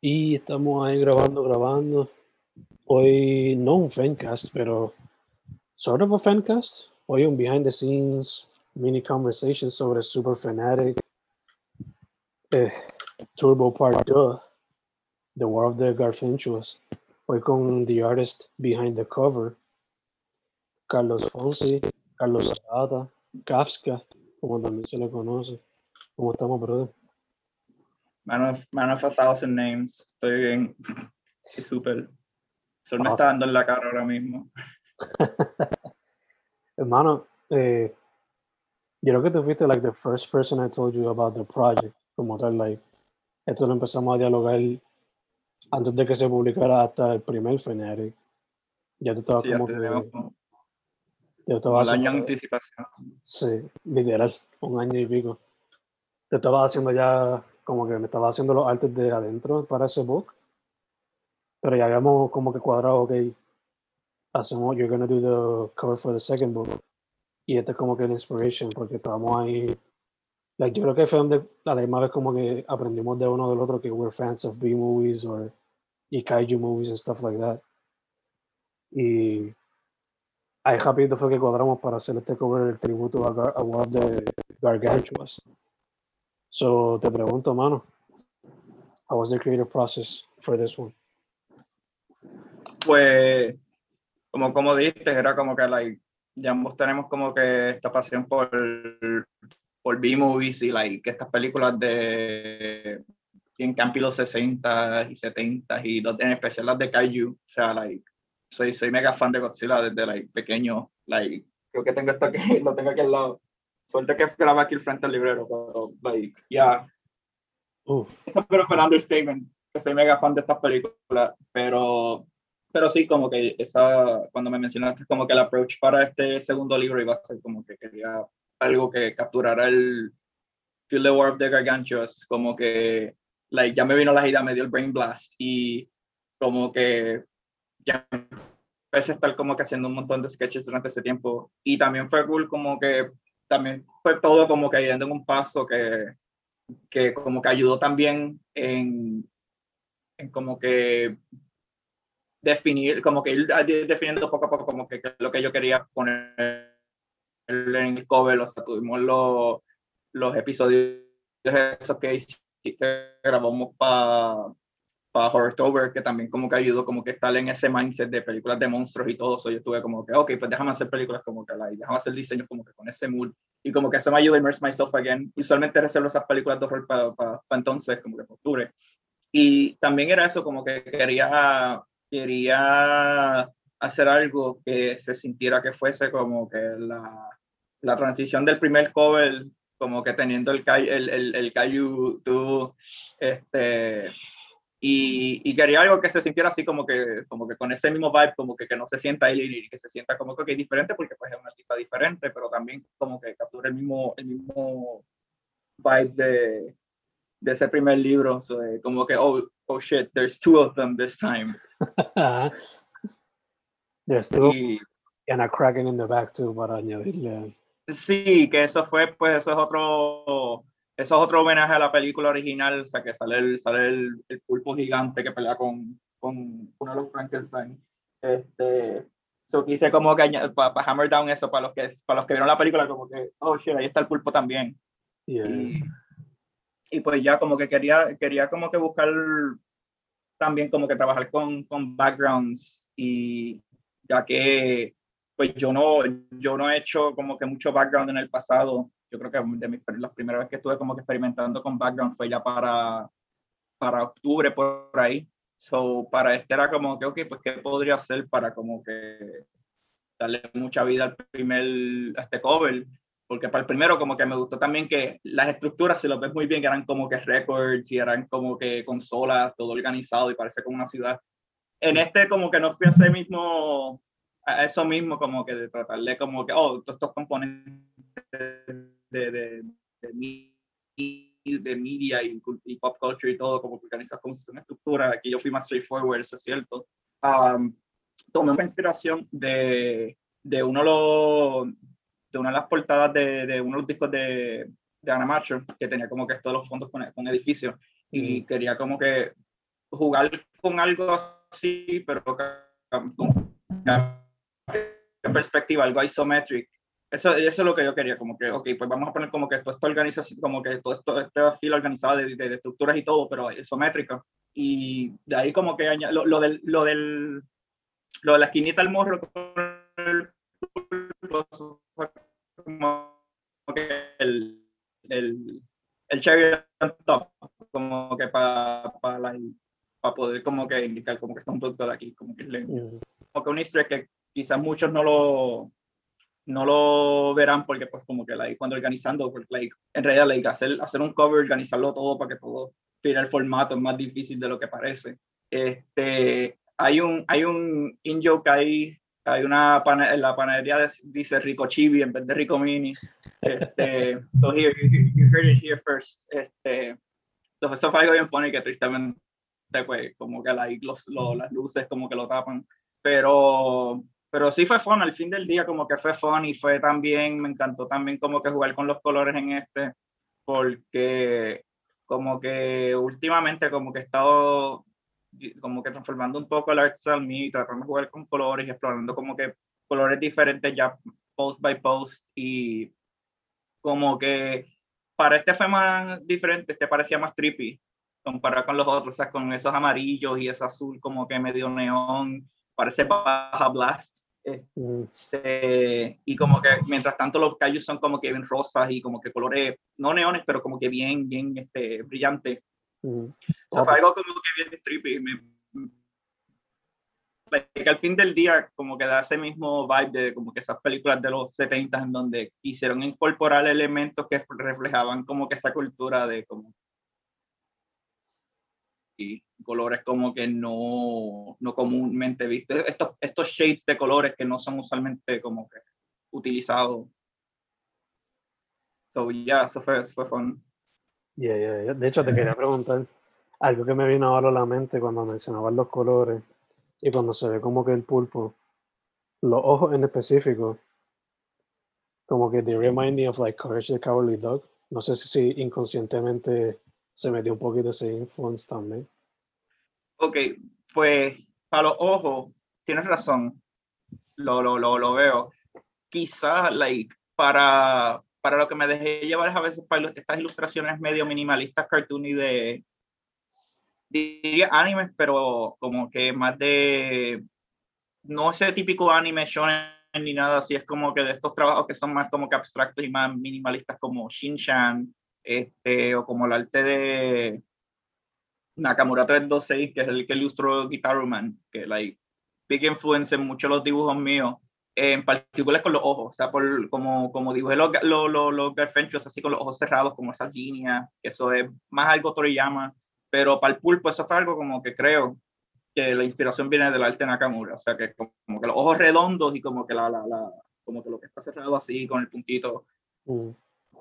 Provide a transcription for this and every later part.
Y estamos ahí grabando, grabando. Hoy no un fancast, pero sort of a fancast. Hoy un behind the scenes mini conversation sobre Super Fanatic, eh, Turbo Part 2, The War of the Garfinchuas. Hoy con the artist behind the cover, Carlos Fonsi, Carlos Arada, Kafka, como también se le conoce. ¿Cómo estamos, brother? Man of, man of a thousand names. Estoy bien. Y súper. Sol me está dando en la cara ahora mismo. Hermano, eh, yo creo que tú fuiste like the first person I told you about the project, como tal, like, esto lo empezamos a dialogar antes de que se publicara hasta el primer Fnatic. Ya tú estabas Sí, como que... yo un estaba año de haciendo- anticipación. Sí, literal, un año y pico. Te estaba haciendo ya, como que me estaba haciendo los artes de adentro para ese book. Pero ya habíamos como que cuadrado, ok, hacemos, you're gonna do the cover for the second book. Y este es como que la inspiration, porque estábamos ahí. Like, yo creo que fue donde la misma vez como que aprendimos de uno del otro que we're fans of B-movies or y kaiju movies and stuff like that. Y ahí rápido fue que cuadramos para hacer este cover el tributo a, Gar a War the Gargantuas. So, te pregunto, mano, how was the creative process for this one? Pues, como, como dijiste, era como que like, ya ambos tenemos como que esta pasión por, por B-movies y like, estas películas de bien campi los 60 y 70 y los- en especial las de Kaiju. O sea, like, soy, soy mega fan de Godzilla desde like, pequeño. Like, creo que tengo esto aquí, lo tengo aquí al lado. Suerte que graba aquí el frente al librero, pero like, ya. Uf, Eso pero fue un understatement, que soy mega fan de estas películas, pero, pero sí, como que esa, cuando me mencionaste, como que el approach para este segundo libro iba a ser como que quería algo que capturara el Feel the War of the Gargantuas, como que, like, ya me vino la idea, me dio el brain blast, y como que ya empecé a estar como que haciendo un montón de sketches durante ese tiempo, y también fue cool como que, también fue todo como que yendo en un paso que que como que ayudó también en, en como que definir, como que ir de- definiendo poco a poco como que, qué es lo que yo quería poner en el cover, o sea, tuvimos los, los episodios esos que, que grabamos para para Horrortober, que también como que ayudó como que estar en ese mindset de películas de monstruos y todo eso, yo estuve como que, ok, pues déjame hacer películas como que, like, déjame hacer diseños como que con ese mood, y como que eso me ayuda a immerse myself again. Usualmente reservo esas películas de horror para entonces, como que para octubre. Y también era eso, como que quería, quería hacer algo que se sintiera que fuese como que la, la transición del primer cover, como que teniendo el, el, el, el Kaiju, tú, este, y, y quería algo que se sintiera así como que, como que con ese mismo vibe, como que, que no se sienta alien y que se sienta como que diferente, porque pues es una artista diferente, pero también como que captura el mismo, el mismo vibe de, de ese primer libro, so, de como que, oh, oh shit, there's two of them this time. There's still Y and a cracking in the back too, para añadirle. sí, que eso fue, pues eso es otro, eso es otro homenaje a la película original, o sea, que sale el, sale el, el pulpo gigante que pelea con, con uno de los Frankenstein. Este, so quise como que para hammer down eso, para los que, para los que vieron la película, como que, oh shit, ahí está el pulpo también. Yeah. Y, y pues ya como que quería, quería como que buscar también como que trabajar con, con backgrounds y ya que pues yo no, yo no he hecho como que mucho background en el pasado. Yo creo que de mis, las primeras veces que estuve como que experimentando con background fue ya para, para octubre por ahí. So, para este era como que, ok, pues qué podría hacer para como que darle mucha vida al primer, a este cover porque para el primero como que me gustó también que las estructuras, si lo ves muy bien, eran como que records y eran como que consolas, todo organizado y parece como una ciudad. En este como que no fui a ese mismo, a eso mismo, como que de tratarle como que, oh, todos estos componentes de, de, de, media y, pop culture y todo, como que organizar como una estructura, aquí yo fui más straightforward, eso es cierto. Um, tomé una inspiración de, de uno de los de una de las portadas de, de uno de los discos de, de Anna Macho, que tenía como que todos los fondos con, con edificios, y quería como que jugar con algo así, pero con perspectiva, algo isometric. Eso, eso es lo que yo quería, como que, ok, pues vamos a poner como que todo esto organización, como que todo esto, esta fila organizada de, de, estructuras y todo, pero isométrica. Y de ahí como que lo, lo, del, lo del, lo de la esquinita al morro, como que el, el, el cherry on top, como que para para poder como que indicar como que está un producto de aquí, como que, como que un easter que quizás muchos no lo no lo verán porque pues como que like, cuando organizando, porque like, en realidad like, hacer, hacer un cover, organizarlo todo para que todo tire el formato es más difícil de lo que parece. Este, hay un, hay un in joke ahí, hay una en la panadería dice Rico Chibi en vez de Rico Mini. Este, so here, you, heard it here first. Este, entonces eso fue algo bien funny que tristemente pues como que like, los, las luces como que lo tapan. Pero pero sí fue fun, al fin del día como que fue fun y fue también, me encantó también como que jugar con los colores en este, porque como que últimamente como que he estado como que transformando un poco el art style y tratando de jugar con colores y explorando como que colores diferentes ya post by post y como que para este fue más diferente, este parecía más trippy comparado con los otros, o sea, con esos amarillos y ese azul como que medio neón parece Baja Blast. Este, y como que mientras tanto los callos son como que bien rosas y como que colores, no neones, pero como que bien, bien este, brillante. O sea, fue algo como que bien trippy. que al fin del día como que da ese mismo vibe de como que esas películas de los 70 en donde quisieron incorporar elementos que reflejaban como que esa cultura de como y colores como que no, no comúnmente vistos, estos, estos shades de colores que no son usualmente como que utilizados. So, yeah, eso fue, eso fue fun. Yeah, De hecho, te quería preguntar algo que me vino ahora a la mente cuando mencionabas los colores y cuando se ve como que el pulpo, los ojos en específico, como que they remind me of like Courage the Cowardly Dog. No sé si inconscientemente se metió un poquito ese influence también. Ok, pues para los ojos, tienes razón, lo, lo, lo, lo veo. Quizás, like, para, para lo que me dejé llevar es a veces para estas ilustraciones medio minimalistas, cartoony de, diría animes, pero como que más de, no ese típico anime shonen ni nada así, es como que de estos trabajos que son más como que abstractos y más minimalistas como Shin-Chan, este, o como el arte de Nakamura 326, que es el que ilustró Guitar Man, que like, big influence en muchos de los dibujos míos, en particular con los ojos, o sea, por, como, como dibujé los, los, los, los así con los ojos cerrados, como esas líneas, eso es más algo Toriyama, pero para el pulpo eso fue algo como que creo que la inspiración viene del arte de Nakamura, o sea, que como, que los ojos redondos y como que, la, la, la, como que lo que está cerrado así con el puntito. Mm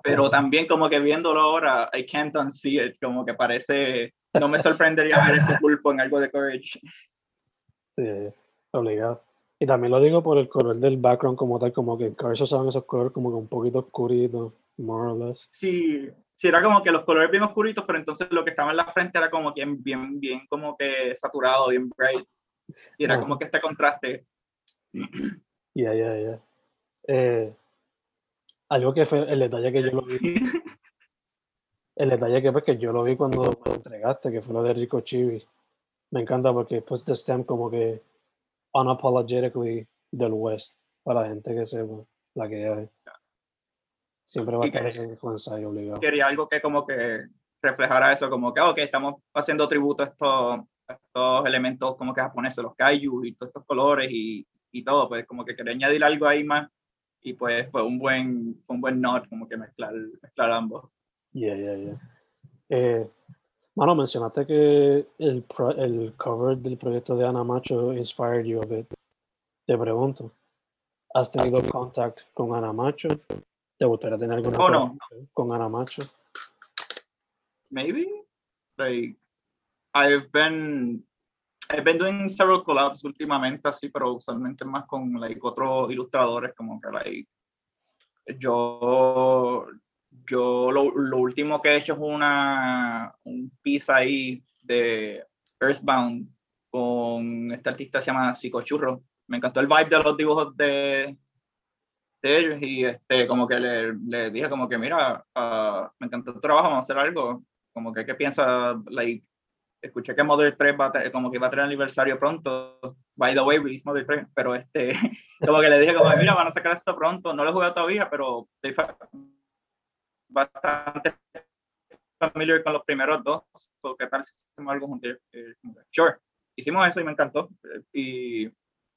pero también como que viéndolo ahora, I can't unsee it, como que parece, no me sorprendería ver ese pulpo en algo de Courage. Sí, obligado. Y también lo digo por el color del background como tal, como que en Courage usaban esos colores como que un poquito oscuritos, more or less. Sí, sí, era como que los colores bien oscuritos, pero entonces lo que estaba en la frente era como que bien, bien, como que saturado, bien bright. Y era como que este contraste. Ya, ya, ya. Eh, algo que fue el detalle que yo lo vi. El detalle que, pues, que yo lo vi cuando lo entregaste, que fue lo de Rico Chibi. Me encanta porque pues the stamp como que unapologetically del West para la gente que sepa la que hay. Siempre va a estar esa influencia y obligado. Quería algo que como que reflejara eso, como que, ok, estamos haciendo tributo a estos, estos elementos como que japoneses, los kaiju y todos estos colores y, y todo, pues como que quería añadir algo ahí más y pues fue un buen, un buen nod como que mezclar, mezclar ambos. Yeah, yeah, yeah. Eh, bueno, mencionaste que el, el cover del proyecto de Ana Macho inspired you a bit. Te pregunto, ¿has tenido contact con Ana Macho? ¿Te gustaría tener alguna oh, no. con Ana Macho? Maybe. Like, I've been He been doing several collabs últimamente, así, pero usualmente más con like, otros ilustradores, como que like, yo, yo lo, lo, último que he hecho es una, un piece ahí de Earthbound con este artista se llama Churro. Me encantó el vibe de los dibujos de, de ellos y este, como que le, le dije como que mira, uh, me encantó tu trabajo, vamos a hacer algo. Como que, ¿qué piensa? Like, escuché que Mother 3 va a como que va a tener aniversario pronto. By the way, release Mother 3, pero este, como que le dije como, mira, van a sacar esto pronto. No lo he jugado todavía, pero estoy bastante familiar con los primeros dos. ¿Qué tal si hacemos algo juntos? Eh, sure. Hicimos eso y me encantó. Y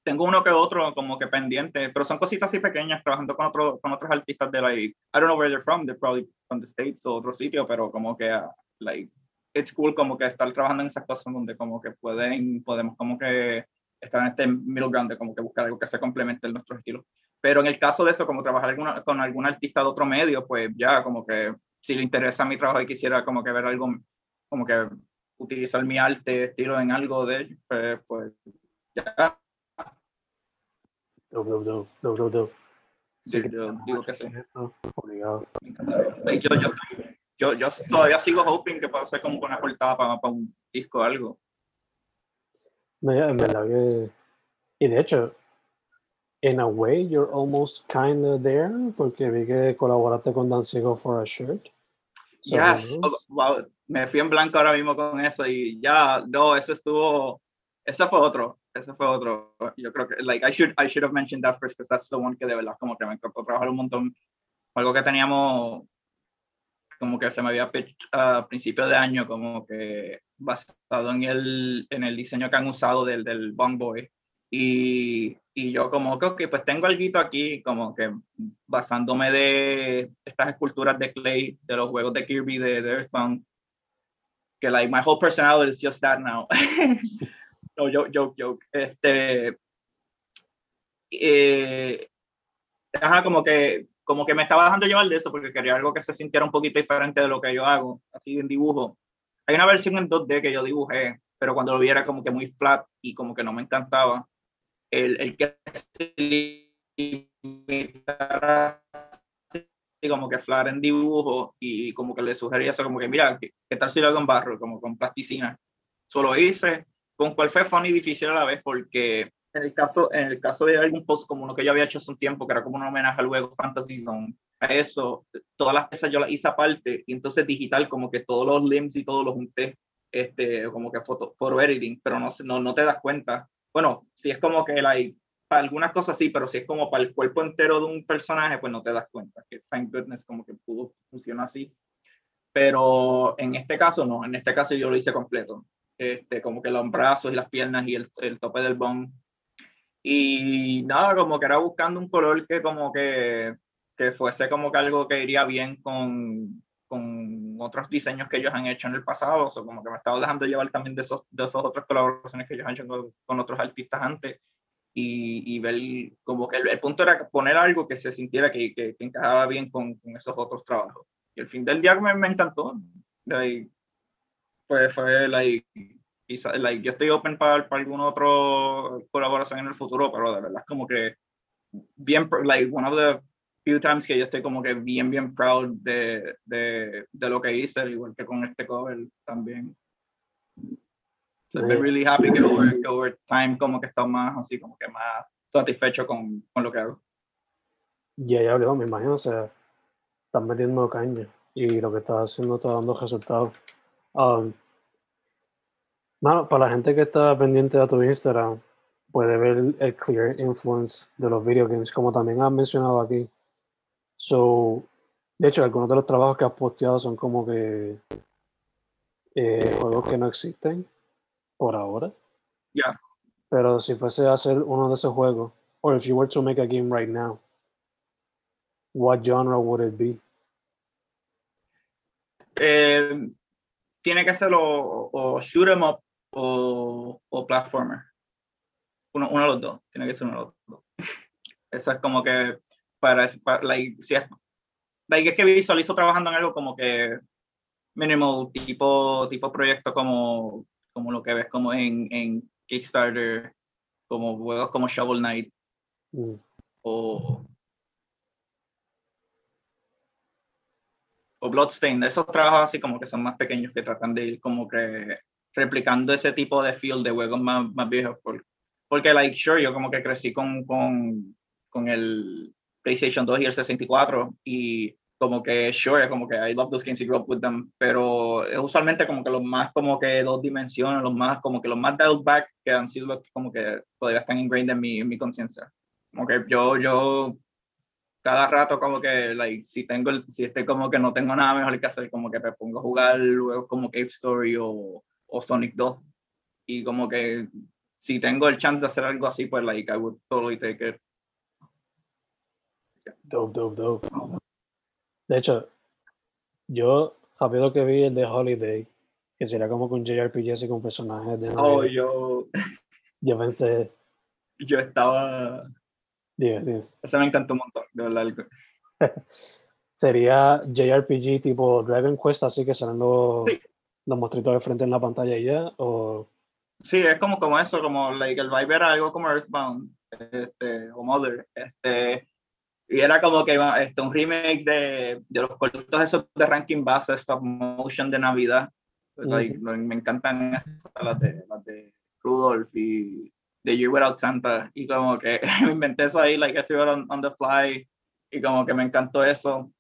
tengo uno que otro como que pendiente, pero son cositas así pequeñas, trabajando con, otro, con otros artistas de like, I don't know where they're from, they're probably from the States o otro sitio, pero como que, uh, like, it's cool como que estar trabajando en esas cosas donde como que pueden, podemos como que estar en este middle ground de como que buscar algo que se complemente en nuestros estilos. Pero en el caso de eso, como trabajar alguna, con algún artista de otro medio, pues ya como que si le interesa mi trabajo y quisiera como que ver algo, como que utilizar mi arte, estilo en algo de ellos, pues, pues ya. Do, do, do, do, do, do. Sí, yo digo que sí. Yo, yo, yo, yo todavía sigo hoping que pueda ser como una portada para, para un disco o algo. No, ya, en verdad que. Y de hecho, in a way, you're almost kind of there, porque vi que colaboraste con Dancing for a Shirt. So, yes, oh, wow, me fui en blanco ahora mismo con eso y ya, no, eso estuvo, eso fue otro, eso fue otro. Yo creo que, like, I should, I should have mentioned that first, because that's the one que de verdad como que me tocó trabajar un montón. Algo que teníamos, como que se me había a principios de año, como que basado en el, en el diseño que han usado del, del Bong Boy. Y, y yo como que, okay, pues tengo algo aquí, como que basándome de estas esculturas de clay de los juegos de Kirby de, de Earthbound, que like my whole personality is just that now. no, joke, joke, joke. Este, eh, ajá, como que, como que me estaba dejando llevar de eso porque quería algo que se sintiera un poquito diferente de lo que yo hago, así en dibujo. Hay una versión en 2D que yo dibujé, pero cuando lo viera como que muy flat y como que no me encantaba el, el que se como que flar en dibujo y como que le sugería eso, como que mira, ¿qué, tal si lo hago en barro, como con plasticina? Solo hice, con cual fue funny y difícil a la vez porque en el caso, en el caso de algún post como uno que yo había hecho hace un tiempo, que era como un homenaje al juego Fantasy Zone, a eso, todas las piezas yo las hice aparte y entonces digital como que todos los limbs y todos los junté, este, como que foto, photo editing, pero no, no, no te das cuenta bueno, si es como que like, para algunas cosas sí, pero si es como para el cuerpo entero de un personaje, pues no te das cuenta, que thank goodness como que pudo funcionar así. Pero en este caso no, en este caso yo lo hice completo. Este, como que los brazos y las piernas y el, el tope del bone. Y nada, como que era buscando un color que como que, que fuese como que algo que iría bien con, con otros diseños que ellos han hecho en el pasado, o como que me estaba dejando llevar también de esos, de esos otras colaboraciones que ellos han hecho con, otros artistas antes, y, y, ver como que el, punto era poner algo que se sintiera que, que, encajaba bien con, con, esos otros trabajos. Y el fin del día me, me encantó. Like, pues fue like, like, yo estoy open para, para alguna otra colaboración en el futuro, pero de verdad es como que bien, like, one of the few times que yo estoy como que bien, bien proud de, de, de lo que hice, igual que con este cover también. So, estoy really happy que over, que over, time como que está más así, como que más satisfecho con, con lo que hago. Ya, ya habló, me imagino, o sea, estás metiendo caña y lo que estás haciendo está dando resultados. Um, para la gente que está pendiente de tu Instagram, puede ver el clear influence de los video games, como también has mencionado aquí. So, de hecho, algunos de los trabajos que has posteado son como que eh, juegos que no existen por ahora. Ya. Pero si fuese a hacer uno de esos juegos, or if you were to make a game right now, what genre would it be? Eh, tiene que ser o, o shoot 'em up o, o platformer. Uno, uno de los dos. Tiene que ser uno de los dos. Eso es como que para, para like, si es, like, es que visualizo trabajando en algo como que minimal tipo, tipo proyecto como, como lo que ves como en, en Kickstarter, como juegos como Shovel Knight mm. o, o Bloodstain, esos trabajos así como que son más pequeños que tratan de ir como que replicando ese tipo de feel de juegos más, más viejos. Porque, porque, like, sure, yo como que crecí con, con, con el PlayStation 2 y el 64 y como que sure, como que I love those games y grew up with them, pero es usualmente como que los más como que dos dimensiones, los más como que los más dialed back que han sido los que como que todavía están ingrained en mi, mi conciencia. Como que yo, yo cada rato como que, like, si tengo, si estoy como que no tengo nada mejor que hacer, como que me pongo a jugar luego como Cave Story o, o Sonic 2. Y como que si tengo el chance de hacer algo así, pues like, I would totally take it. Dope, dope, dope. De hecho, yo rápido que vi el de Holiday, que sería como con JRPG así con personajes de Oh, yo. Yo pensé. Yo estaba. Dime, dime. Ese me encantó un montón, de verdad. sería JRPG tipo Dragon Quest, así que serán los, los monstruitos de frente en la pantalla y ya, o. Sí, es como, como eso, como like, el vibe era algo como Earthbound este, o Mother. Este, y era como que este, un remake de, de los cortos esos de ranking base, stop motion de Navidad. me encantan esas, las de, las de Rudolph y de You Without Santa. Y como que me inventé eso ahí, like I on, on, the fly. Y como que me encantó eso.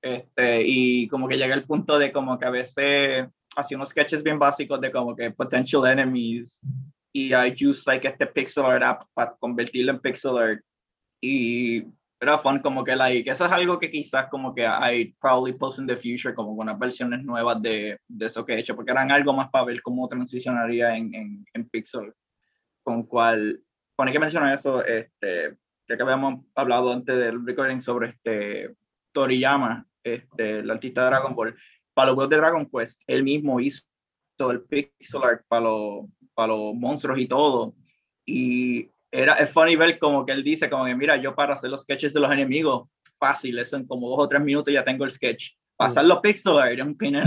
Este, y como que llegué al punto de como que a veces hacía unos sketches bien básicos de como que potential enemies. Y I use like este pixel art app para convertirlo en pixel art. Y era fun como que like eso es algo que quizás como que I probably post in the future como unas versiones nuevas de, de eso que he hecho porque eran algo más para ver cómo transicionaría en, en, en Pixel con cual con que mencionar eso este ya que habíamos hablado antes del recording sobre este Toriyama este el artista de Dragon Ball para los juegos de Dragon Quest él mismo hizo el pixel art para los para los monstruos y todo y era, es funny ver como que él dice, como que mira, yo para hacer los sketches de los enemigos, fácil, eso en como dos o tres minutos ya tengo el sketch. Pasar los pixel art es un pain in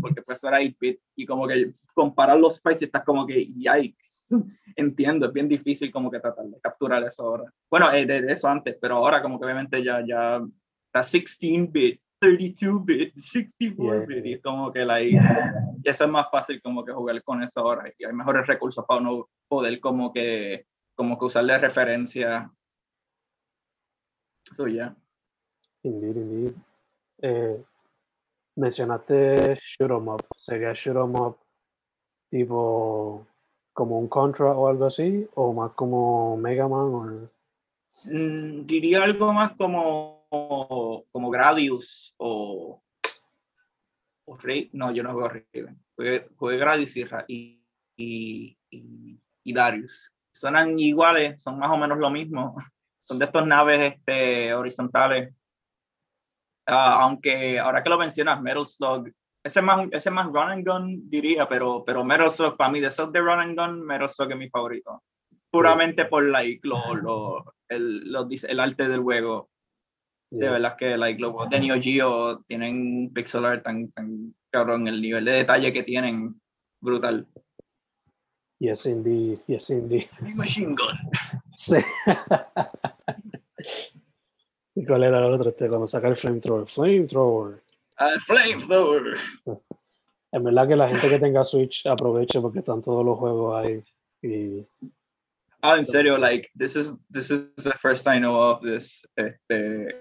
porque pues era 8-bit y como que comparar los sprites estás como que, yikes, entiendo, es bien difícil como que tratar de capturar eso ahora. Bueno, eh, de, eso antes, pero ahora como que obviamente ya, ya está 16-bit, 32-bit, 64-bit, y es como que like, eso es más fácil como que jugar con eso ahora y hay mejores recursos para uno poder como que como que usarle referencia suya. Indeed, indeed. Eh, mencionaste shoot 'em up. ¿Sería shoot 'em up tipo como un Contra o algo así? ¿O más como Mega Man? Mm, diría algo más como, como Gradius o, o No, yo no juego Raven. Jugué, Gradius y, y, y, y Darius suenan iguales, son más o menos lo mismo. Son de estas naves este, horizontales. Ah, aunque ahora que lo mencionas, Metal Slug, ese es más, ese más run and gun, diría, pero, pero Metal Slug, para mí, de esos de run and gun, Metal Slug es mi favorito. Puramente por like, lo, lo, el, el arte del juego. De verdad que like, los juegos de Neo Geo tienen pixel art tan, tan cabrón, el nivel de detalle que tienen, brutal. Yes, indeed. Yes, indeed. Machine gun. Sí. ¿Y cuál era el otro? Este, cuando saca el flamethrower. Flamethrower. El flamethrower. En verdad que la gente que tenga Switch aproveche porque están todos los juegos ahí. Y... Ah, en serio, like, this is, this is the first I know of this. Este,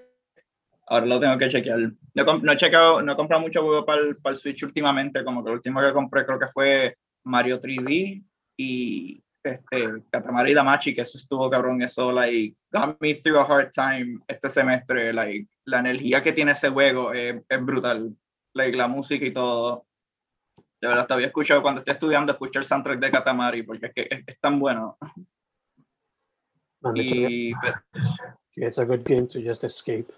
ahora lo tengo que chequear. No, no he chequeado, no he comprado mucho juego para el, para el Switch últimamente, como que el último que compré creo que fue Mario 3D y este, Katamari Damachi, que eso estuvo cabrón, eso, like, got me through a hard time este semestre, like, la energía que tiene ese juego es, es brutal, like, la música y todo. De verdad, todavía escucho, cuando estoy estudiando, escucho el soundtrack de Katamari, porque es que es, tan bueno. y, it's a good game to just escape.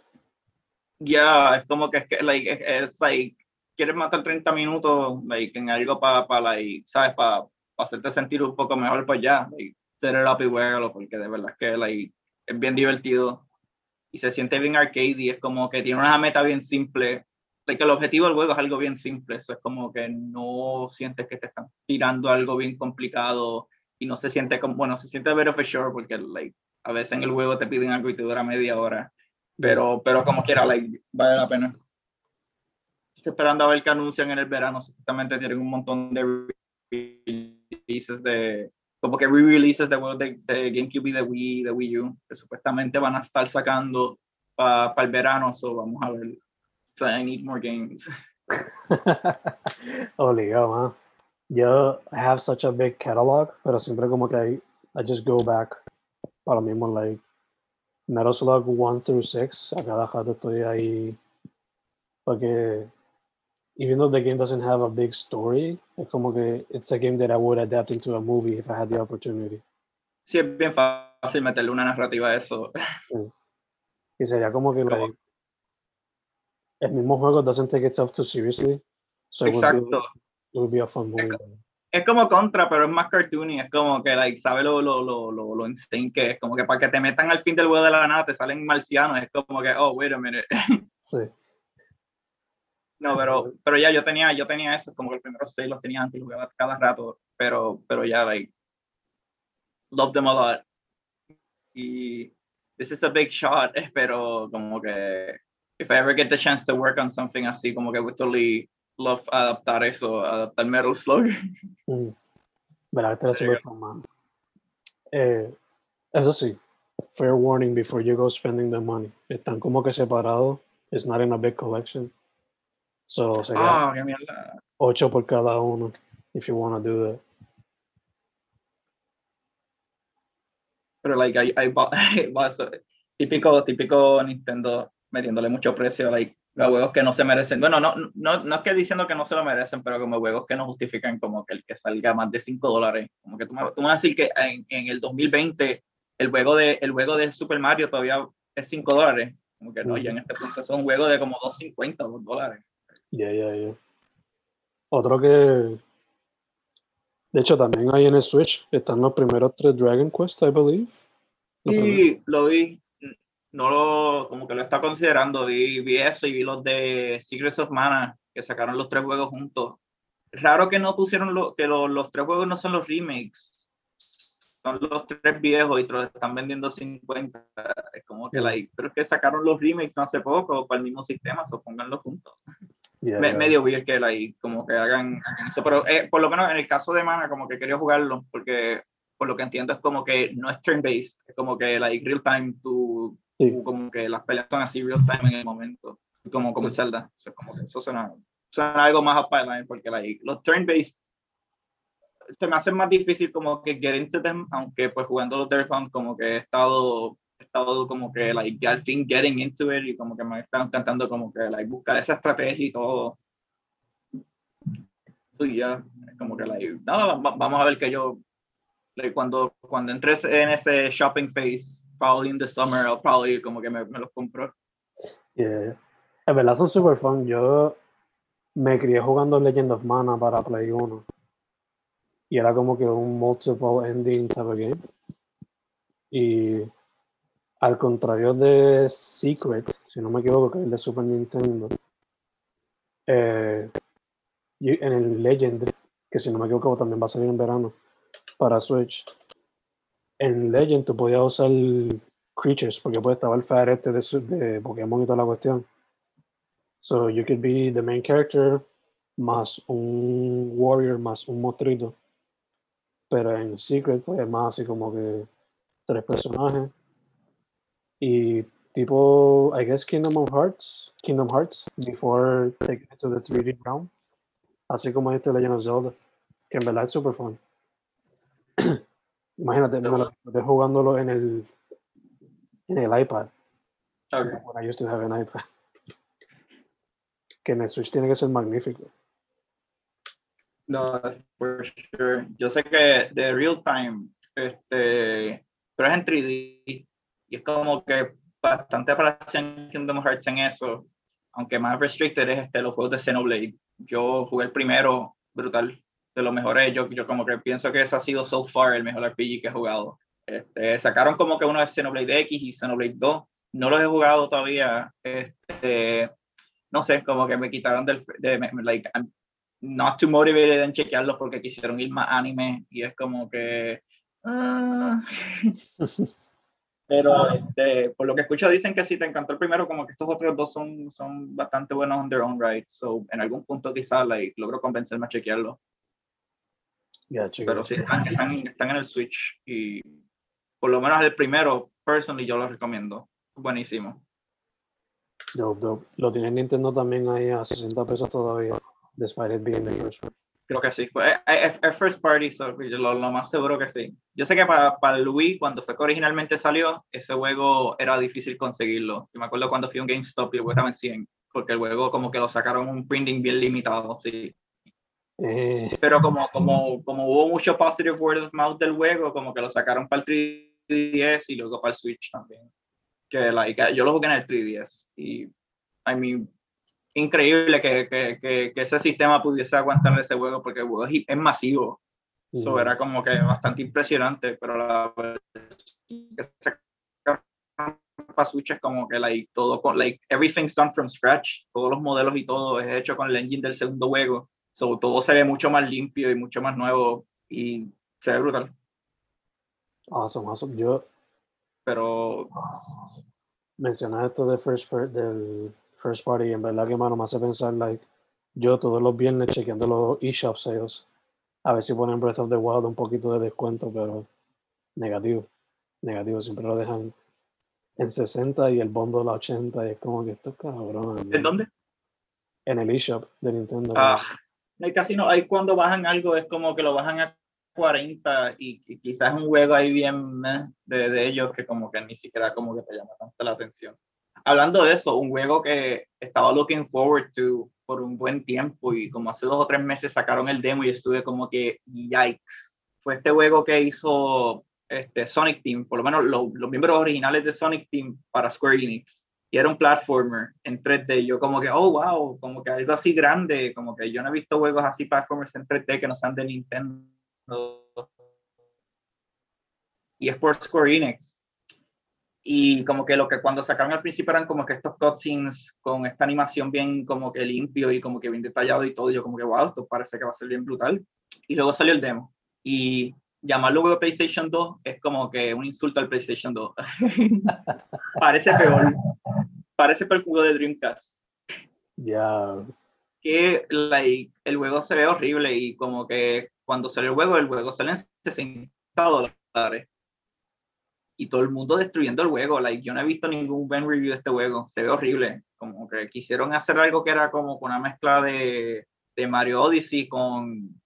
Ya, es como que es que, like, es, like, quieres matar 30 minutos, like, en algo para, para, like, ¿sabes? Para para hacerte sentir un poco mejor, pues ya, like, set it up y porque de verdad es que like, es bien divertido y se siente bien arcade y es como que tiene una meta bien simple. Like, el objetivo del juego es algo bien simple, eso es como que no sientes que te están tirando algo bien complicado y no se siente como, bueno, se siente very for sure porque like, a veces en el juego te piden algo y te dura media hora, pero, pero como quiera, like, vale la pena. Estoy esperando a ver qué anuncian en el verano, supuestamente tienen un montón de pieces de, como que re-releases de juegos de, de, GameCube y de Wii, de Wii U, que supuestamente van a estar sacando para pa el verano, so vamos a ver. So I need more games. Obligado, man. Yo have such a big catalog, pero siempre como que I, I just go back para lo mismo, like Metal Slug 1 through 6, a cada rato estoy ahí porque even though the game doesn't have a big story, es como que it's a game that I would adapt into a movie if I had the opportunity. Sí, es bien fácil meterle una narrativa a eso. Sí. Y sería como que like, el mismo juego doesn't take itself too seriously. So it would, Exacto. be, it would be a fun movie. Es como contra, pero es más cartoony, es como que, like, sabe lo, lo, lo, lo, lo insane que es, como que para que te metan al fin del juego de la nada te salen marcianos, es como que, oh, wait a minute. Sí. No, pero, pero ya yo tenía, yo tenía eso, como que el primero seis los tenía antes, jugaba cada rato, pero, pero ya, like, love them a lot. Y this is a big shot, pero como que, if I ever get the chance to work on something así, como que would totally love adaptar eso, adaptar Metal Slug. Mm. ¿Verdad? Fun, man. Eh, eso sí, fair warning before you go spending the money. Están como que separados. It's not in a big collection. So sería Ah, mierda. 8 por cada uno, if you want to do that. Pero, like, hay, hay va- va- eso- típico, típico Nintendo metiéndole mucho precio, like, a juegos que no se merecen. Bueno, no, no, no es que diciendo que no se lo merecen, pero como juegos que no justifican como que el que salga más de 5 dólares. Como que tú me, tú me vas a decir que en, en el 2020 el juego, de, el juego de Super Mario todavía es 5 dólares. Como que no, ya en este punto es un juego de como 2.50 o 2 dólares. Yeah, yeah, yeah. Otro que. De hecho, también hay en el Switch. Están los primeros tres Dragon Quest, I believe. Los. Sí, lo vi. No lo, como que lo está considerando. Vi, vi eso y vi los de Secrets of Mana, que sacaron los tres juegos juntos. Raro que no pusieron lo, que lo- los tres juegos no son los remakes. Son los tres viejos y te los están vendiendo 50. Es como que, Mm. like, pero es que sacaron los remakes no hace poco para el mismo sistema, so pónganlos juntos. Yeah, Me- yeah. medio weird que like, como que hagan, hagan eso, pero eh, por lo menos en el caso de Mana, como que quería jugarlo, porque por lo que entiendo es como que no es turn-based, es como que like real time, tú, Sí. como que las peleas son así real time en el momento, como, como en Zelda, o sea, como que eso suena, suena algo más up pipeline, porque like, los turn-based se me hace más difícil como que get into them, aunque pues jugando los Dirt Hunt como que he estado estado como que like al fin getting into it y como que me están encantando como que like buscar esa estrategia y todo so es como que like no, va- vamos a ver que yo like, cuando cuando entres en ese shopping phase probably in the summer I'll probably como que me, los compro Yeah. En verdad son super fun. Yo me crié jugando Legend of Mana para Play 1. Y era como que un multiple ending type of game. Y al contrario de Secret, si no me equivoco, que es el de Super Nintendo, eh, en el Legend, que si no me equivoco también va a salir en verano para Switch, en Legend tú podías usar creatures, porque pues estaba el fire este de, de Pokémon y toda la cuestión. So you could be the main character más un warrior más un monstruito. Pero en Secret pues es más así como que tres personajes. Y tipo, I guess Kingdom of Hearts, Kingdom Hearts, before taking it to the 3D realm. Así como este Legend of Zelda, que en verdad es super fun. Imagínate, me lo estoy jugándolo en el en el iPad. okay. When I used to have an iPad. Que en el Switch tiene que ser magnífico. No, for sure. Yo sé que de real time, este, pero es en 3D y es como que bastante aparecen Kingdom Hearts en eso, aunque más restricted es este, los juegos de Xenoblade. Yo jugué el primero, brutal, de los mejores. Yo, yo como que pienso que ese ha sido so far el mejor RPG que he jugado. Este, sacaron como que uno de Xenoblade X y Xenoblade 2. No los he jugado todavía. Este, no sé, como que me quitaron del, de, me- like, I'm not too motivated en chequearlos porque quisieron ir más anime y es como que ah. pero este, por lo que escucho dicen que si te encantó el primero como que estos otros dos son, son bastante buenos on their own right so en algún punto quizás like, logro convencerme a chequearlo Pero sí, están, están, en el Switch y por lo menos el primero, personally, yo lo recomiendo. Buenísimo. Lo tiene Nintendo también ahí a 60 pesos todavía, despite it being the first Creo que sí. Pues, es, first party, lo, más seguro que sí. Yo sé que para, para el Wii, cuando fue que originalmente salió, ese juego era difícil conseguirlo. Yo me acuerdo cuando fui a un GameStop y el juego estaba en 100, porque el juego como que lo sacaron un printing bien limitado, sí. Eh. Pero como, como, como hubo mucho positive word of mouth del juego, como que lo sacaron para el 3DS y luego para el Switch también. Que like, yo lo jugué en el 3DS y, I mean, increíble que, que, que, ese sistema pudiese aguantar ese juego porque el juego es, masivo. Eso era como que bastante impresionante, pero la que para Switch es como que like, todo con like everything's done from scratch, todos los modelos y todo es hecho con el engine del segundo juego. So, todo se ve mucho más limpio y mucho más nuevo y se ve brutal. Awesome, awesome. Yo. Pero. Mencionar esto de first del first party, en verdad que mano me hace pensar, like, yo todos los viernes chequeando los eShop sales, a ver si ponen Breath of the Wild un poquito de descuento, pero negativo, negativo, siempre lo dejan en 60 y el bondo la 80, y es como que esto cabrón. ¿En dónde? En el eShop de Nintendo. Ah, hay casi no, hay cuando bajan algo, es como que lo bajan a 40 y, quizás un juego ahí bien de, de, ellos que como que ni siquiera como que te llama tanto la atención. Hablando de eso, un juego que estaba looking forward to por un buen tiempo y como hace dos o tres meses sacaron el demo y estuve como que yikes. Fue este juego que hizo este, Sonic Team, por lo menos los miembros originales de Sonic Team para Square Enix y era un platformer en 3D. Yo como que, oh, wow, como que algo así grande, como que yo no he visto juegos así platformers en 3D que no sean de Nintendo. Y es por Square Enix. Y como que lo que cuando sacaron al principio eran como que estos cutscenes con esta animación bien como que limpio y como que bien detallado y todo. Y yo como que, wow, esto parece que va a ser bien brutal. Y luego salió el demo. Y llamarlo juego PlayStation 2 es como que un insulto al PlayStation 2. parece peor. Parece por el juego de Dreamcast. Ya. Que like, el juego se ve horrible y como que cuando sale el juego, el juego sale en 60 dólares. Y todo el mundo destruyendo el juego. Like, yo no he visto ningún buen review de este juego. Se ve horrible. Como que quisieron hacer algo que era como una mezcla de, de Mario Odyssey con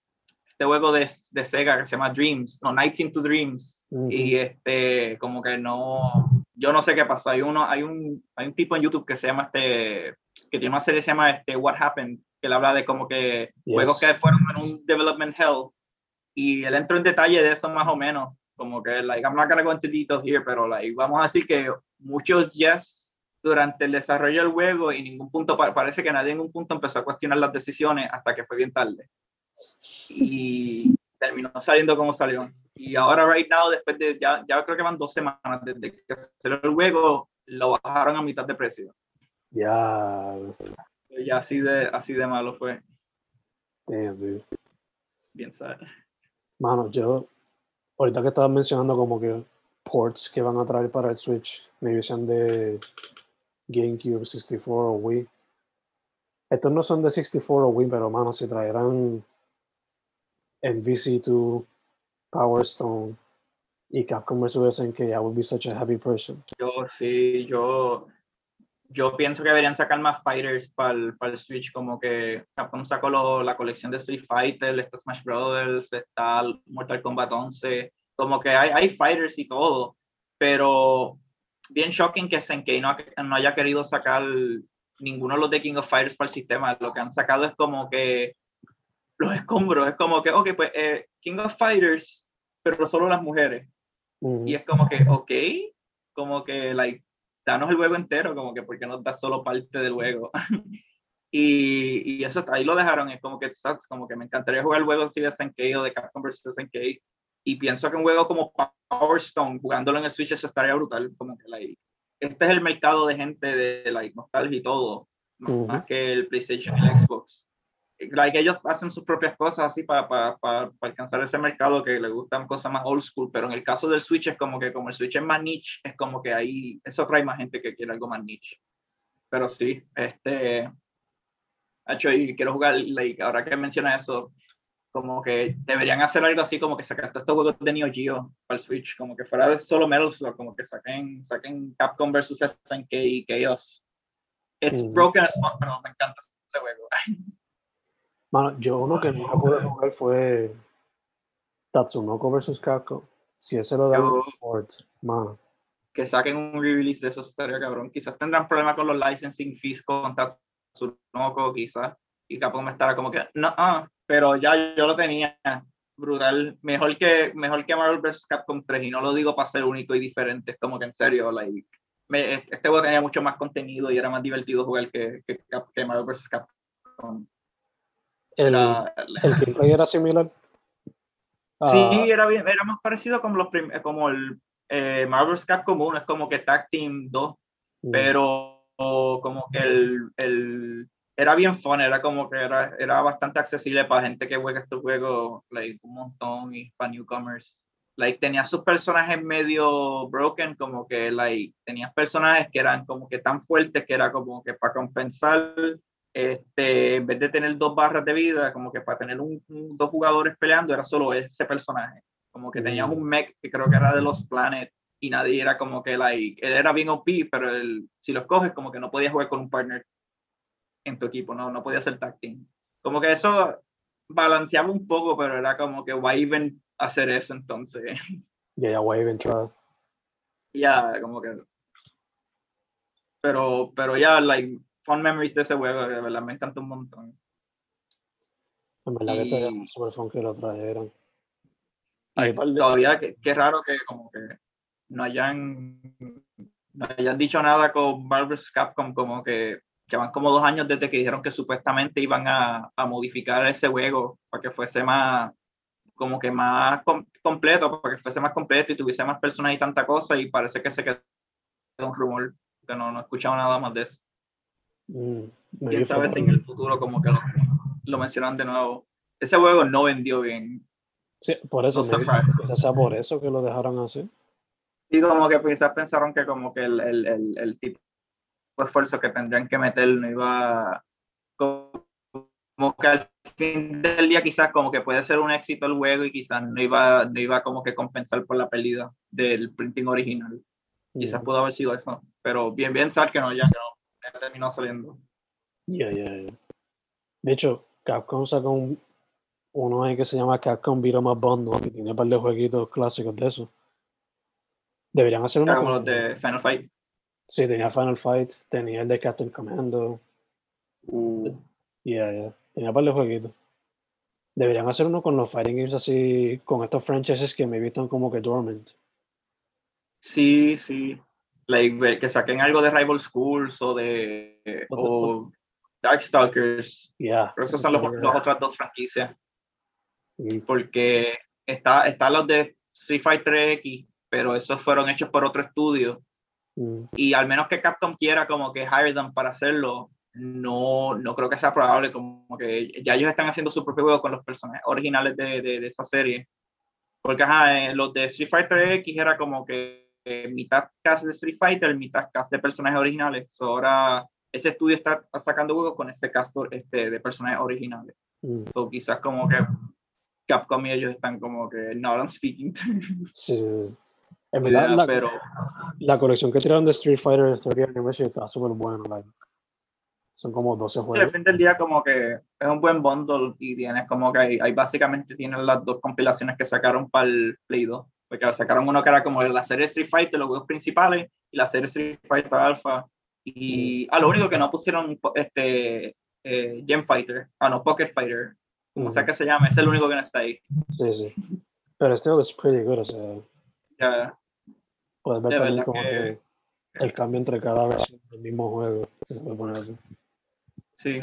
este juego de, de, Sega que se llama Dreams, no, Nights into Dreams, y este, como que no, yo no sé qué pasó, hay uno, hay un, hay un tipo en YouTube que se llama este, que tiene una serie que se llama este, What Happened, que le habla de como que juegos que fueron en un development hell, y él entró en detalle de eso más o menos, como que, like, I'm not gonna go into details here, pero, like, vamos a decir que muchos yes durante el desarrollo del juego y ningún punto, parece que nadie en ningún punto empezó a cuestionar las decisiones hasta que fue bien tarde. Y terminó saliendo como salió. Y ahora, right now, después de ya, ya creo que van dos semanas desde que salió el juego, lo bajaron a mitad de precio. Ya. Ya así de, así de malo fue. Damn, Bien sabe. Mano, yo, ahorita que estabas mencionando como que ports que van a traer para el Switch, me dicen de GameCube, 64 o Wii. Estos no son de 64 o Wii, pero mano, si traerán en VC2, Power Stone y Capcom vs SNK, I would be such a happy person. Yo sí, yo, yo pienso que deberían sacar más fighters para el, Switch, como que Capcom sacó la colección de Street Fighter, está Smash Brothers, está Mortal Kombat 11, como que hay, hay fighters y todo, pero bien shocking que SNK no, no haya querido sacar ninguno de los de King of Fighters para el sistema, lo que han sacado es como que los escombros. Es como que, ok, pues eh, King of Fighters, pero solo las mujeres. Y es como que, ok, como que, like, danos el juego entero, como que, porque nos da solo parte del juego? y, y, eso ahí lo dejaron, es como que sucks, como que me encantaría jugar el juego así de SNK o de Capcom vs. SNK. Y pienso que un juego como Power Stone, jugándolo en el Switch, eso estaría brutal. Como que, like, este es el mercado de gente de, like, nostalgia y todo, más que el PlayStation y el Xbox like, ellos hacen sus propias cosas así para, para, para, alcanzar ese mercado que le gustan cosas más old school, pero en el caso del Switch es como que como el Switch es más niche, es como que ahí eso trae más gente que quiere algo más niche. Pero sí, este, hecho, y quiero jugar, like, ahora que menciona eso, como que deberían hacer algo así, como que sacar estos juegos de Neo Geo para el Switch, como que fuera de solo Metal Slug, como que saquen, saquen Capcom versus SNK y Chaos. It's Mm. broken as fuck, pero me encanta ese juego. Mano, yo uno que nunca pude jugar fue Tatsunoko vs Capcom. Si ese lo dan Yo- en Sports, mano. que saquen un re-release de eso estaría cabrón. Quizás tendrán problemas con los licensing fees con Tatsunoko, quizás. Y Capcom estará como que, no, ah, pero ya yo lo tenía. Brutal. Mejor que, mejor que Marvel vs. Capcom 3. Y no lo digo para ser único y diferente. Es como que en serio, like, me- este juego tenía mucho más contenido y era más divertido jugar que, que, que Marvel vs. Capcom. El, Era- el gameplay era similar. Sí, era, bien, era más parecido como, los prim- como el eh, Marvel vs. Capcom 1. Es como que Tag Team 2. mm, pero como que el, el era bien fun, era como que era, era bastante accesible para gente que juega estos juegos, like, un montón y para newcomers. Like, tenía sus personajes medio broken, como que like, tenías personajes que eran como que tan fuertes que era como que para compensar, este, en vez de tener dos barras de vida, como que para tener un, un- dos jugadores peleando, era solo ese personaje. Como que tenías Mm. un mech que creo que era de los Planet y nadie era como que like, él era bien OP, pero él, si los coges como que no podías jugar con un partner en tu equipo, no, no podía ser tag team. Como que eso balanceaba un poco, pero era como que why even hacer eso entonces. Ya, ya, Wave entrada. ya, como que pero pero ya like fun memories de ese juego, de verdad me encanta un montón. En verdad que estaría Y- super fun que lo. Y par de- todavía que, que raro que como que no hayan no hayan dicho nada con Marvel vs. Capcom como que llevan como dos años desde que dijeron que supuestamente iban a, a modificar ese juego para que fuese más como que más com- completo, para que fuese más completo y tuviese más personas y tanta cosa y parece que se quedó un rumor que no, no he escuchado nada más de eso. Mm, Quién sabe si en el futuro como que lo, lo mencionan de nuevo. Ese juego no vendió bien. Sí, por eso, quizás sea por eso que lo dejaron así. Sí, como que quizás pensaron que como que el, el, el, el tipo de esfuerzo que tendrían que meter no iba como, que al fin del día quizás como que puede ser un éxito el juego y quizás no iba, no iba como que compensar por la pérdida del printing original. Quizás Mm, pudo haber sido eso, pero bien, bien saber que no, ya que no, terminó saliendo. Ya, ya, ya. De hecho, Capcom sacó un, uno ahí que se llama Capcom Beat 'em Up Bundle, que tiene un par de jueguitos clásicos de eso. Deberían hacer uno como los de Final Fight. Sí, tenía Final Fight, tenía el de Captain Commando, Uh, ya, ya, tenía un par de jueguitos. Deberían hacer uno con los fighting games así, con estos franchises que me están como que dormant. Sí, sí. Like, que saquen algo de Rival Schools o de o Darkstalkers. Ya. Pero eso son los, las otras dos franquicias. Porque está, están los de Street Fighter X, pero esos fueron hechos por otro estudio. mm, Y al menos que Capcom quiera como que hire them para hacerlo, no, no creo que sea probable. Como que ya ellos están haciendo su propio juego con los personajes originales de, de, de esa serie. Porque ajá, eh, los de Street Fighter X era como que eh, mitad cast de Street Fighter, mitad cast de personajes originales. So, ahora ese estudio está sacando juegos con este cast este, de personajes originales. mm. So, quizás como que Capcom y ellos están como que not on speaking terms, Sí, sí, sí. En verdad, la, pero la colección que tiraron de Street Fighter 30 Anniversary está súper buena. like. Son como 12 sí, al juegos. fin del día como que es un buen bundle y tienes como que hay básicamente tienen las dos compilaciones que sacaron para el Play 2, porque sacaron uno que era como la serie Street Fighter, los juegos principales, y la serie Street Fighter Alpha, y ah, lo único que no pusieron este eh, Gem Fighter, ah no, Pocket Fighter, como sea Ujú. que se llame, es el único que no está ahí. Sí, sí. Pero este es pretty good, o sea, Ya, puedes ver también como que- que el cambio entre cada versión del mismo juego, si se puede poner así. Sí.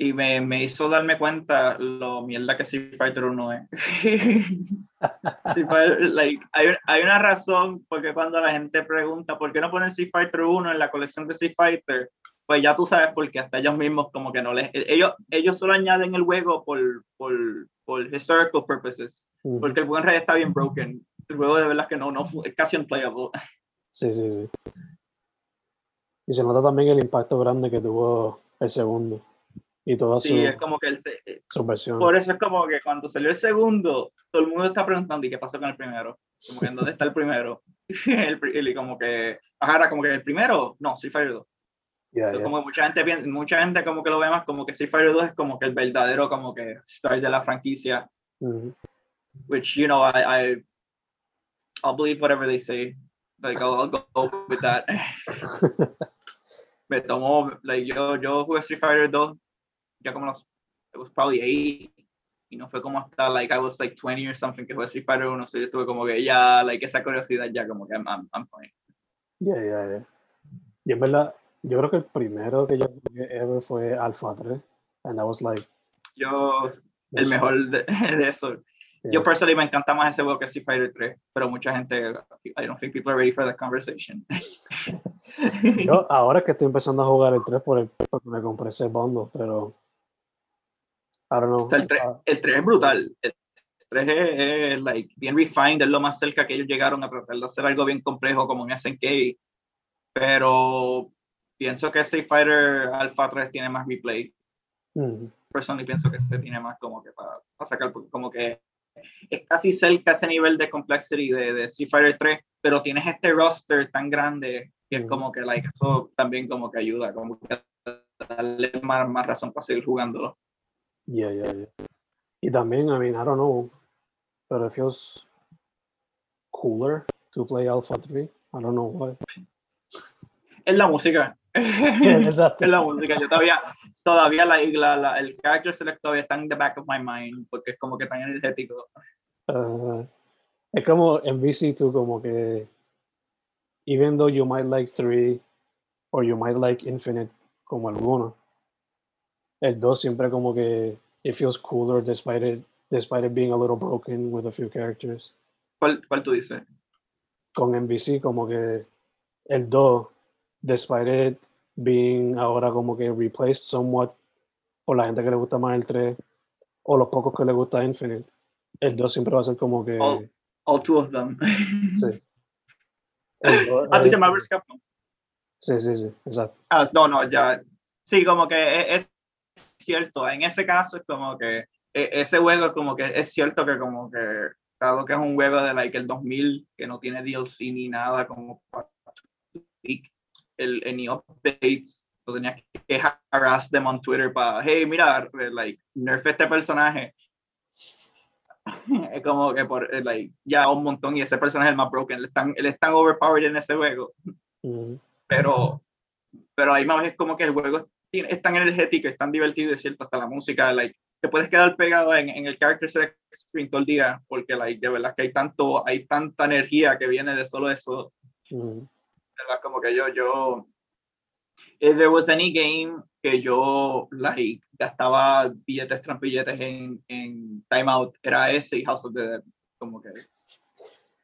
Y me, me hizo darme cuenta lo mierda que Street Fighter 1 es. Fighter, like, hay, hay una razón porque cuando la gente pregunta por qué no ponen Street Fighter 1 en la colección de Street Fighter, pues ya tú sabes porque hasta ellos mismos como que no les... Ellos, ellos solo añaden el juego por, por, por historical purposes, Ujú. porque el juego en realidad está bien broken. El juego de verdad que no, no es casi unplayable. Sí, sí, sí. Y se nota también el impacto grande que tuvo el segundo. Y todas Sí, es como que el, se- eh, sus versiones. por eso es como que cuando salió el segundo, todo el mundo está preguntando, ¿y qué pasó con el primero? Como que, ¿en dónde está el primero? el, y como que, ajá, era como que el primero, no, Street Fighter 2. Yeah, So, yeah. como mucha gente mucha gente como que lo ve más como que Street Fighter 2 es como que el verdadero como que start de la franquicia Ujú. which you know I, I I'll believe whatever they say like I'll, I'll go with that me tomó like yo yo jugué Street Fighter 2 ya como los it was probably eight y no fue como hasta like I was like 20 or something que jugué Street Fighter 1 so yo estuve como que ya like esa curiosidad ya como que I'm, I'm, I'm fine Yeah, yeah, yeah. Y en verdad, yo creo que el primero que yo jugué ever fue Alpha 3. And that was like. yo el mejor de, de eso Yeah. yo personally me encanta más ese juego que Street Fighter 3 pero mucha gente I don't think people are ready for the conversation Yo ahora que estoy empezando a jugar el 3 por el, porque me compré ese bundle, pero. I don't know. O sea, el, 3, Ah, el 3 es brutal. El 3 es, es, like, bien refined, es lo más cerca que ellos llegaron a tratar de hacer algo bien complejo como en SNK. Pero pienso que Street Fighter Alpha 3 tiene más replay. mm, Personally pienso que este tiene más como que para, para sacar, como que es casi cerca ese nivel de complexity de, de Street Fighter 3, pero tienes este roster tan grande que es como que like, eso también como que ayuda, como que darle más, más razón para seguir jugándolo. Yeah, yeah, yeah. Y también, I mean, I don't know, but it feels cooler to play Alpha 3. I don't know why. Es la música. Exacto. es la música. Yo todavía, todavía la, la, la- el character select todavía está en the back of my mind porque es como que tan energético. Uh, es como en VC2, como que even though you might like 3 or you might like Infinite como alguno, el 2 siempre como que it feels cooler despite it, despite it being a little broken with a few characters. ¿Cuál, cuál tú dices? Con NBC como que el 2, despite it being ahora como que replaced somewhat por la gente que le gusta más el 3 o los pocos que le gusta Infinite, el 2 siempre va a ser como que... All, all two of them. Sí. ah, tú Marvel's Capcom. Sí, sí, sí, exacto. Ah, no, no, ya. Sí, como que e, es cierto. En ese caso es como que e- ese juego como que es cierto que como que dado que es un juego de like el 2000 que no tiene DLC ni nada como el, el ni updates lo tenías que harass them on Twitter para hey mira like nerf este personaje es como que por eh, like ya un montón y ese personaje es el más broken él es tan, él es tan overpowered en ese juego pero pero ahí más es como que el juego es tan energético, es tan divertido, es cierto, hasta la música, like, te puedes quedar pegado en, en el character select screen todo el día, porque like, de verdad que hay tanto, hay tanta energía que viene de solo eso, de verdad, como que yo, yo, if there was any game que yo, like, gastaba billetes tras billetes en, en Timeout, era ese y House of the Dead, como que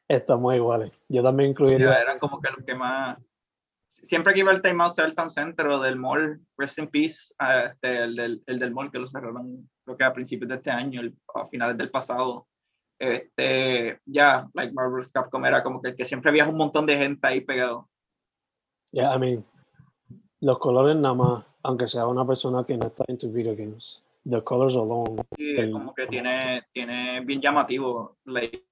Estamos iguales. Yo también ya incluiría. eran como que los que más. Siempre que iba al Time Out sea el Town Center o del mall, Rest in Peace, ah, este, el, del, el del mall que lo cerraron, creo que a principios de este año, el- a finales del pasado. Este, ya, like Marvel's Capcom era como que, que siempre había un montón de gente ahí pegado. Yeah, I mean, los colores nada más, aunque sea una persona que no está into video games, the colors alone. El- como que tiene, tiene bien llamativo. Like,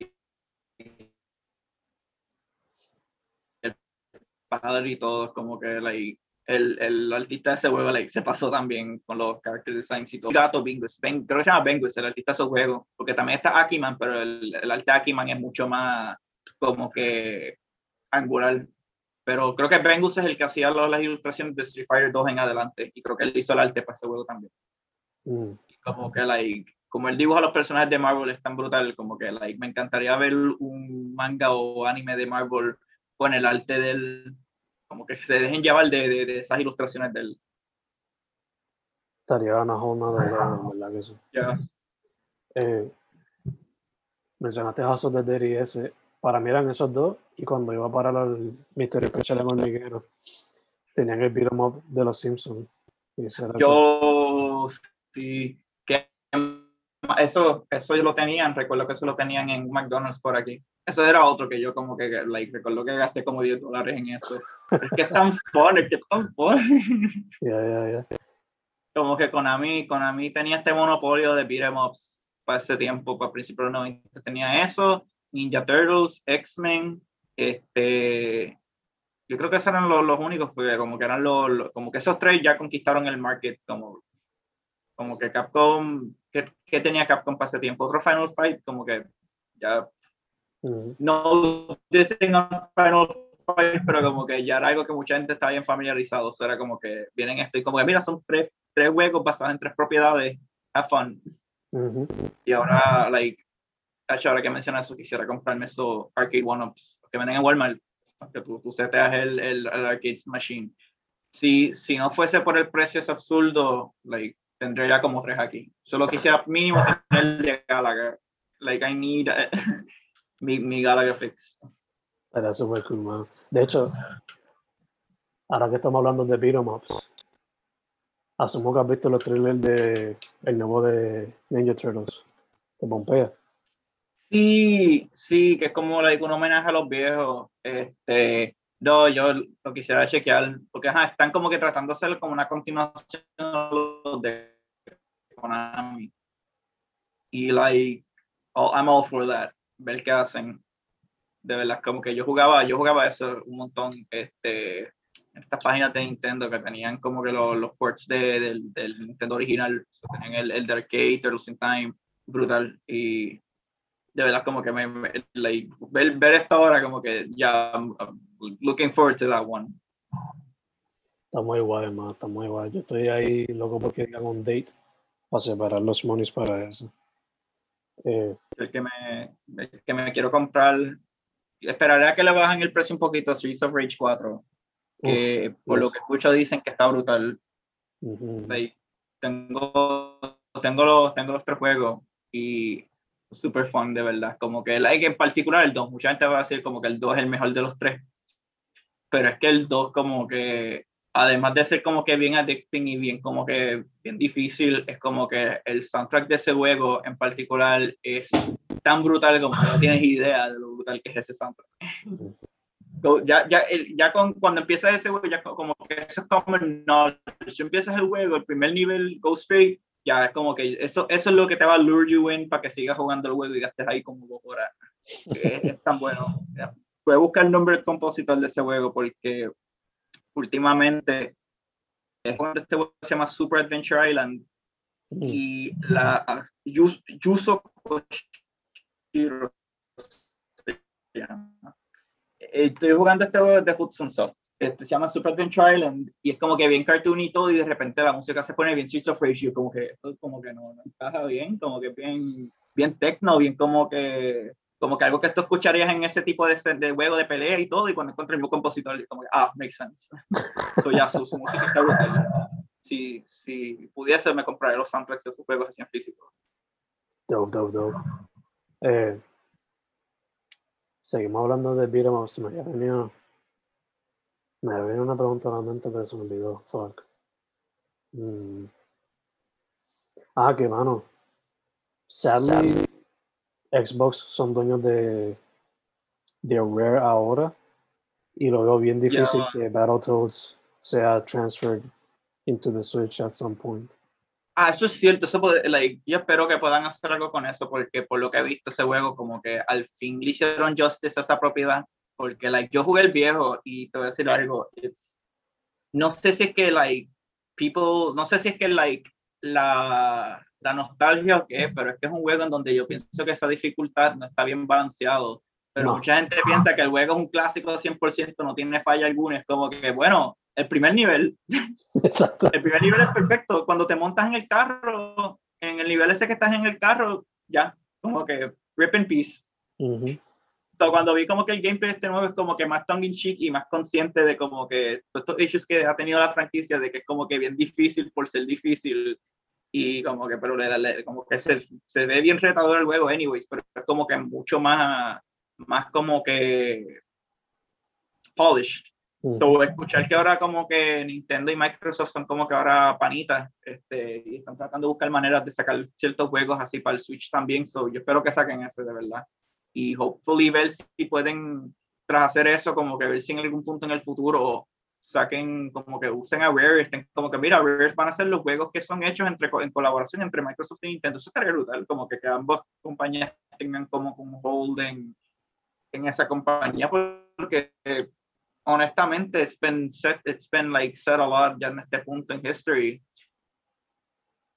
padre y todo, como que like, el, el artista de ese juego like, se pasó también con los character designs y todo. Gato Bingus, Ben- creo que se llama Bengus, el artista de ese juego, porque también está Akiman, pero el, el arte de Akiman es mucho más como que angular. Pero creo que Bengus es el que hacía las ilustraciones de Street Fighter 2 en adelante, y creo que él hizo el arte para ese juego también Mm, como que like como el dibujo a los personajes de Marvel es tan brutal como que like me encantaría ver un manga o anime de Marvel con el arte del como que se dejen llevar de, de, de esas ilustraciones del estaría una level, en verdad que sí. ya Eh, mencionaste House of the Dead y ese. Para mí eran esos dos. Y cuando iba para el Misterio Especial en Hormiguero, tenían el beat 'em up de los Simpsons. Yo sí que eso eso yo lo tenían recuerdo que eso lo tenían en McDonald's por aquí eso era otro que yo como que like recuerdo que gasté como 10 dólares en eso es que es tan fun es que es tan fun Yeah, yeah, yeah. como que Konami, Konami tenía este monopolio de beat'em ups para ese tiempo, para principios de los 90. Tenía eso, Ninja Turtles, X-Men, este, yo creo que esos eran los, los únicos, porque como que eran los, como que esos tres ya conquistaron el market, como, como que Capcom, ¿qué, tenía Capcom para ese tiempo? Otro Final Fight, como que ya, no dicen Final Fight, pero como que ya era algo que mucha gente estaba bien familiarizado, o sea, era como que vienen esto y como que mira, son tres, tres juegos basados en tres propiedades, have fun. Y ahora, like, ahora que mencionas eso, quisiera comprarme esos arcade one-ups que venden en Walmart que tú, tú seteas el, el, el arcade machine. Si, si no fuese por el precio es absurdo, like, tendría ya como tres aquí. Solo quisiera mínimo tener el de Gallagher. Like, I need mi, mi Gallagher fix. Era super cool, man. De hecho, ahora que estamos hablando de beat'em ups, asumo que has visto los trailers de el nuevo de Ninja Turtles, de Pompeya. Sí, sí, que es como like, un homenaje a los viejos. Este, no, yo lo quisiera chequear, porque están como que tratando de hacer como una continuación de Konami. Y like, oh, I'm all for that. Ver qué hacen. De verdad, como que yo jugaba, yo jugaba eso un montón, este, estas páginas de Nintendo que tenían como que los, los ports de, del, del, Nintendo original, tenían el, el de arcade, Turtles in Time, brutal. Y de verdad como que me, like, ver, ver, esta hora como que ya looking forward to that one. Está muy guay, man, está muy guay. Yo estoy ahí loco porque digan un date para separar los monies para eso. Eh, el, que me, el que me quiero comprar, esperaré a que le bajen el precio un poquito a Streets of Rage 4, que por lo que escucho dicen que está brutal. tengo, tengo, los, tengo los tres juegos y super fun, de verdad. Como que like en particular el 2, mucha gente va a decir como que el 2 es el mejor de los tres. Pero es que el 2 como que, además de ser como que bien addicting y bien como que bien difícil, es como que el soundtrack de ese juego en particular es tan brutal como que no tienes idea de lo brutal que es ese soundtrack. Ya, ya, ya con, cuando empieza ese juego, ya como que eso es como no, empiezas el juego, el primer nivel, go straight, ya es como que eso, eso es lo que te va a lure you in para que sigas jugando el juego y gastes ahí como dos horas. Es, tan bueno. Voy a buscar el nombre del compositor de ese juego porque últimamente es cuando este juego se llama Super Adventure Island y la Yuso Koshiro Estoy jugando este juego de Hudson Soft. Este, se llama Super Adventure Island y es como que bien cartoon y todo y de repente la música se pone bien Streets of Rage como que esto como que no, no, encaja bien, como que bien, bien techno, bien como que como que algo que tú escucharías en ese tipo de, de juego de pelea y todo y cuando encuentro el mismo compositor como que, ah, makes sense. so ya, su, su, música está brutal. Si, si pudiese me compraría los soundtracks de sus juegos así en físico. Dope, dope, dope. Eh, seguimos hablando de beat'em se me había venido me viene una pregunta a la mente, pero se me olvidó. Fuck. Mm. Ah, que mano. Sadly, Xbox son dueños de, de Rare ahora. Y lo veo bien difícil que Battletoads sea transferred into the Switch at some point. Ah, eso es cierto. Eso puede, like, yo espero que puedan hacer algo con eso, porque por lo que he visto, ese juego, como que al fin le hicieron justice a esa propiedad porque like yo jugué el viejo y te voy a decir algo, no sé si es que like people, no sé si es que like la, la nostalgia o qué, pero es que es un juego en donde yo pienso que esa dificultad no está bien balanceado. Pero mucha gente piensa que el juego es un clásico de 100%, no tiene falla alguna. Es como que, bueno, el primer nivel. Exacto. El primer nivel es perfecto. Cuando te montas en el carro, en el nivel ese que estás en el carro, ya, como que rip in peace cuando vi como que el gameplay este nuevo es como que más tongue in cheek y más consciente de como que todos estos issues que ha tenido la franquicia, de que es como que bien difícil por ser difícil y como que, pero le, como que se, se ve bien retador el juego, anyways, pero es como que mucho más, más como que polished. So, escuchar que ahora como que Nintendo y Microsoft son como que ahora panitas este, y están tratando de buscar maneras de sacar ciertos juegos así para el Switch también. So, yo espero que saquen ese de verdad y hopefully ver si pueden, tras hacer eso, como que ver si en algún punto en el futuro saquen, como que usen a Rare, estén como que, mira, Rare van a hacer los juegos que son hechos entre, en colaboración entre Microsoft y Nintendo. Eso estaría brutal, como que, que ambas compañías tengan como un hold en, en esa compañía, porque honestamente, it's been set, it's been like said a lot ya en este punto en history.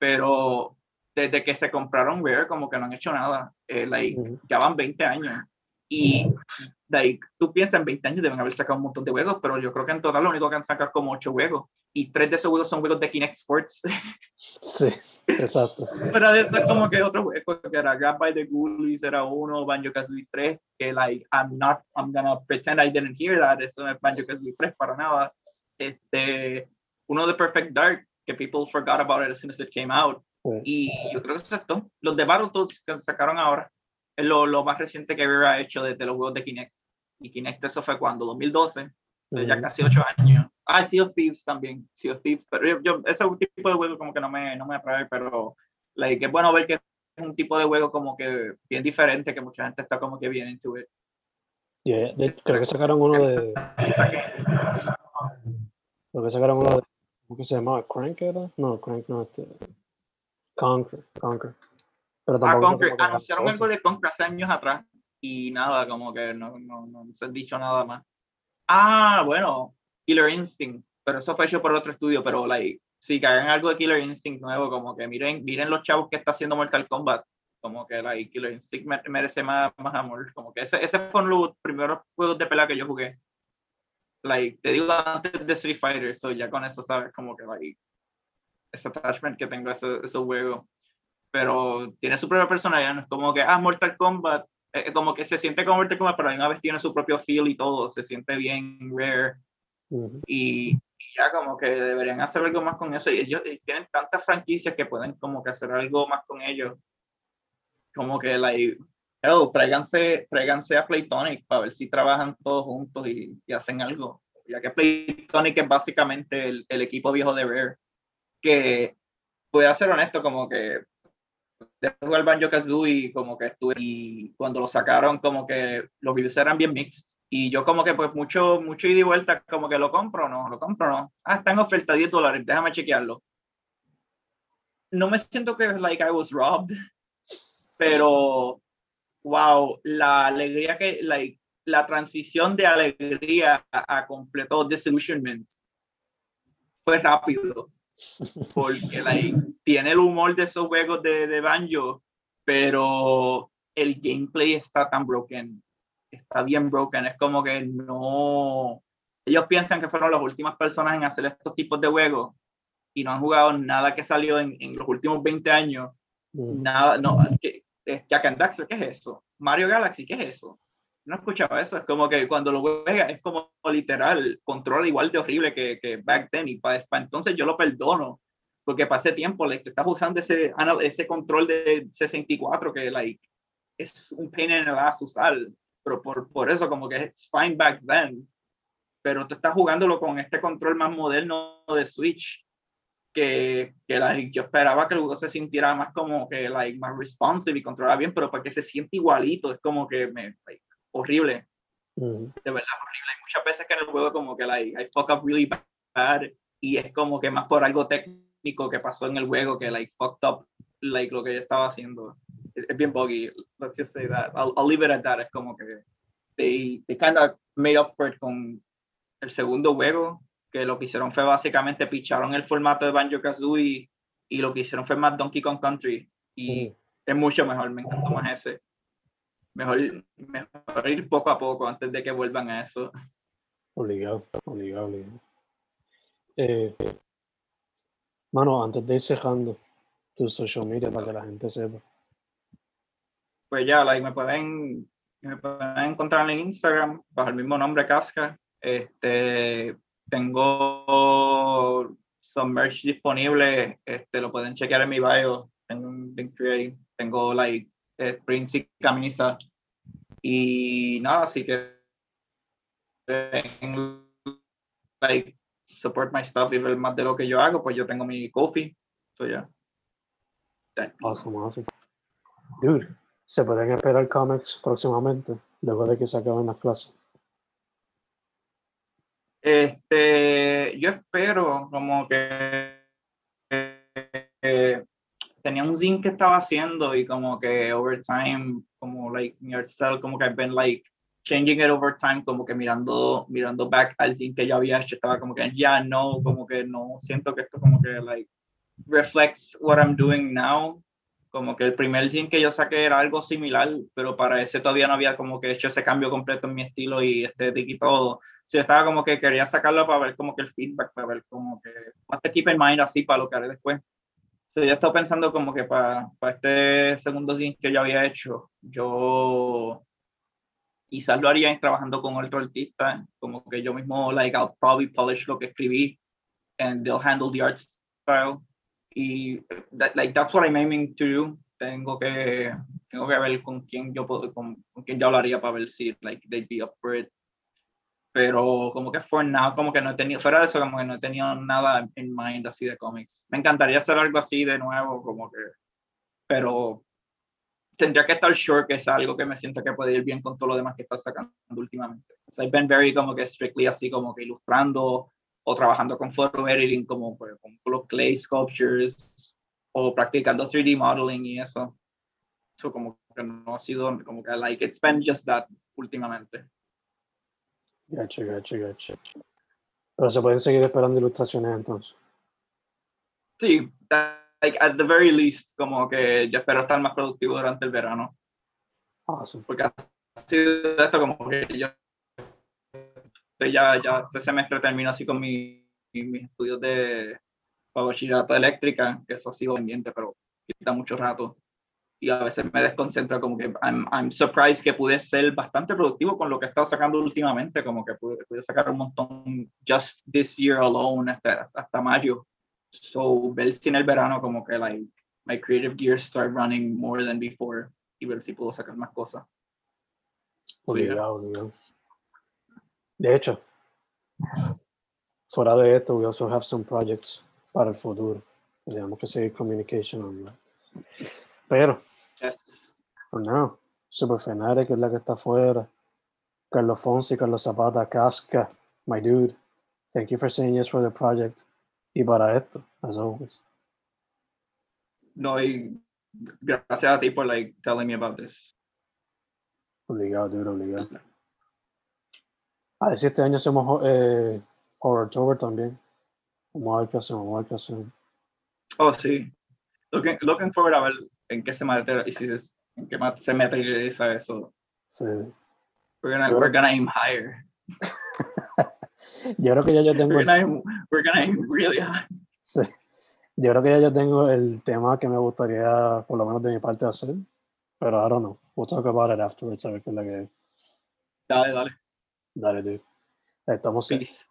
Pero desde que se compraron Rare, como que no han hecho nada. Eh, like, ya van 20 años. Y like, tú piensas en 20 años deben haber sacado un montón de juegos, pero yo creo que en total lo único que han sacado es como 8 juegos. Y 3 de esos juegos son juegos de Kinect Sports. Sí, exacto. pero de eso es como que otro juego que era Grab by the Ghoulies, era uno, Banjo Kazooie 3, que like, I'm not, I'm gonna pretend I didn't hear that. Eso no es Banjo Kazooie 3 para nada. Este, uno de Perfect Dark, que people forgot about it as soon as it came out. Y yo creo que eso es esto. Los de Battletoads que sacaron ahora lo, lo más reciente que hubiera hecho desde los juegos de Kinect. Y Kinect eso fue cuando, 2012, ya casi ocho años. Ah, Sea of Thieves también, Sea of Thieves, pero yo, yo, ese tipo de juego como que no me, no me atrae, pero like, es bueno ver que es un tipo de juego como que bien diferente, que mucha gente está como que bien into it. Yeah, creo que sacaron uno de... Creo que sacaron uno de... ¿Cómo que se llamaba? ¿Crank era? No, Crank no. Este, Conquer, Conquer. Pero ah, Conquer. Anunciaron algo de Conquer hace años atrás y nada, como que no, no, no, se ha dicho nada más. Ah, bueno, Killer Instinct, pero eso fue hecho por otro estudio, pero like, si que hagan algo de Killer Instinct nuevo, como que miren, miren los chavos que está haciendo Mortal Kombat, como que like, Killer Instinct merece más, más amor, como que ese, ese fue uno de los primeros juegos de pelea que yo jugué. Like, te digo antes de Street Fighter, so ya con eso sabes como que like, ese attachment que tengo a ese, ese juego pero tiene su propia personalidad, no es como que, ah, Mortal Kombat, eh, eh, como que se siente como Mortal Kombat, pero a una vez tiene su propio feel y todo, se siente bien rare. y, ya como que deberían hacer algo más con eso. Y ellos tienen tantas franquicias que pueden como que hacer algo más con ellos. Como que, like, hell, tráiganse, tráiganse a Playtonic para ver si trabajan todos juntos y, y hacen algo. Ya que Playtonic es básicamente el, el equipo viejo de Rare. Que, voy a ser honesto, como que de jugar Banjo Kazooie como que estuve y cuando lo sacaron como que los videos eran bien mixed. Y yo como que pues mucho mucho ida y vuelta como que lo compro no lo compro no. Ah está en oferta 10 dólares déjame chequearlo. No me siento que like I was robbed pero wow la alegría que like la transición de alegría a, a completo disillusionment fue rápido porque like, tiene el humor de esos juegos de, de Banjo, pero el gameplay está tan broken, está bien broken, es como que no, ellos piensan que fueron las últimas personas en hacer estos tipos de juegos y no han jugado nada que salió en, en los últimos 20 años, mm. nada, no, que, Jack and Daxter, ¿qué es eso? Mario Galaxy, ¿qué es eso? No escuchaba eso. Es como que cuando lo juega es como literal, controla igual de horrible que, que back then. Y para, entonces yo lo perdono. Porque pasé tiempo, like, estás usando ese, ese control de 64 que like, es un pain en el ass usar. Pero por, por eso como que es fine back then. Pero tú estás jugándolo con este control más moderno de Switch. Que, que like, yo esperaba que el juego se sintiera más como que like, más responsive y controla bien, pero para que se siente igualito, es como que me, horrible. De verdad, horrible. Hay muchas veces que en el juego como que like, I fuck up really bad y es como que más por algo técnico que pasó en el juego que like fucked up like lo que yo estaba haciendo. Es, bien buggy. Let's just say that. I'll, I'll, leave it at that. Es como que they, they kind of made up for it con el segundo juego que lo que hicieron fue básicamente picharon el formato de Banjo Kazooie y lo que hicieron fue más Donkey Kong Country y es mucho mejor, me encantó más ese mejor, mejor ir poco a poco antes de que vuelvan a eso. Obligado, obligado, obligado. Eh, mano, antes de ir cerrando tu social media para que la gente sepa. Pues ya, like, me pueden me pueden encontrar en Instagram bajo el mismo nombre Casca. Este, tengo some merch disponible, este, lo pueden chequear en mi bio, tengo un link tengo like eh, prints y y nada, así que like support my stuff y ver más de lo que yo hago, pues yo tengo mi coffee. So yeah. Awesome, awesome. Dude, ¿se pueden esperar comics próximamente? Luego de que se acaben las clases. Este, yo espero como que eh, tenía un zine que estaba haciendo y como que over time, como like yourself, como que I've been like changing it over time, como que mirando, mirando back al zine que yo había hecho, estaba como que ya no, como que no, siento que esto como que like reflects what I'm doing now. Como que el primer zine que yo saqué era algo similar, pero para ese todavía no había como que hecho ese cambio completo en mi estilo y estética y todo. yo estaba como que quería sacarlo para ver como que el feedback, para ver como que, más te keep in mind así para lo que haré después. So, yo estaba pensando como que para, para este segundo zine que yo había hecho, yo quizás lo haría trabajando con otro artista, como que yo mismo, like, I'll probably polish lo que escribí and they'll handle the art style y that, like that's what I'm aiming to do. Tengo que tengo que ver con quién yo puedo con, con quién yo hablaría para ver si like they'd be up for it. Pero como que for now como que no he tenido fuera de eso como que no he tenido nada en mind así de cómics. Me encantaría hacer algo así de nuevo como que pero tendría que estar sure que es algo que me siento que puede ir bien con todo lo demás que está sacando últimamente. So I've been very como que strictly así como que ilustrando o trabajando con photo editing como pues, con los clay sculptures o practicando 3D modeling y eso. Eso como que no ha sido como que like it's been just that últimamente. Gotcha, gotcha, gotcha. Pero se pueden seguir esperando ilustraciones entonces. Sí, like at the very least, como que yo espero estar más productivo durante el verano. Awesome. Porque ha sido esto como que yo ya, ya este semestre termino así con mi, mis estudios de bachillerato eléctrica, que eso ha sido pendiente, pero quita mucho rato. Y a veces me desconcentra, como que I'm, I'm surprised que pude ser bastante productivo con lo que he estado sacando últimamente, como que pude, pude sacar un montón just this year alone, hasta, hasta mayo. So, ver si en el verano, como que like, my creative gears start running more than before y ver si puedo sacar más cosas. Obligado. De hecho, fuera de esto, we also have some projects para el futuro. Tenemos que seguir communication on that. Pero, Yes. for now, Super Fanatic es la que está afuera. Carlos Fonsi, Carlos Zapata, Casca, my dude. Thank you for saying yes for the project. Y para esto, as always. No, y gracias a ti por like telling me about this. Obligado, dude, obligado. A ver si este año hacemos eh, Horror Tour también. Vamos a ver qué hacemos, vamos a ver qué hacemos. Oh, sí. Looking, looking forward a ver en qué se materializa, en qué se materializa eso. Sí. We're gonna, we're gonna aim higher. Yo creo que ya yo tengo We're gonna aim, we're gonna aim really high. sí. Yo creo que ya yo tengo el tema que me gustaría, por lo menos de mi parte, hacer. Pero I don't know. We'll talk about it afterwards, a ver qué es la que Dale, dale. Dale, dude. Estamos, Peace.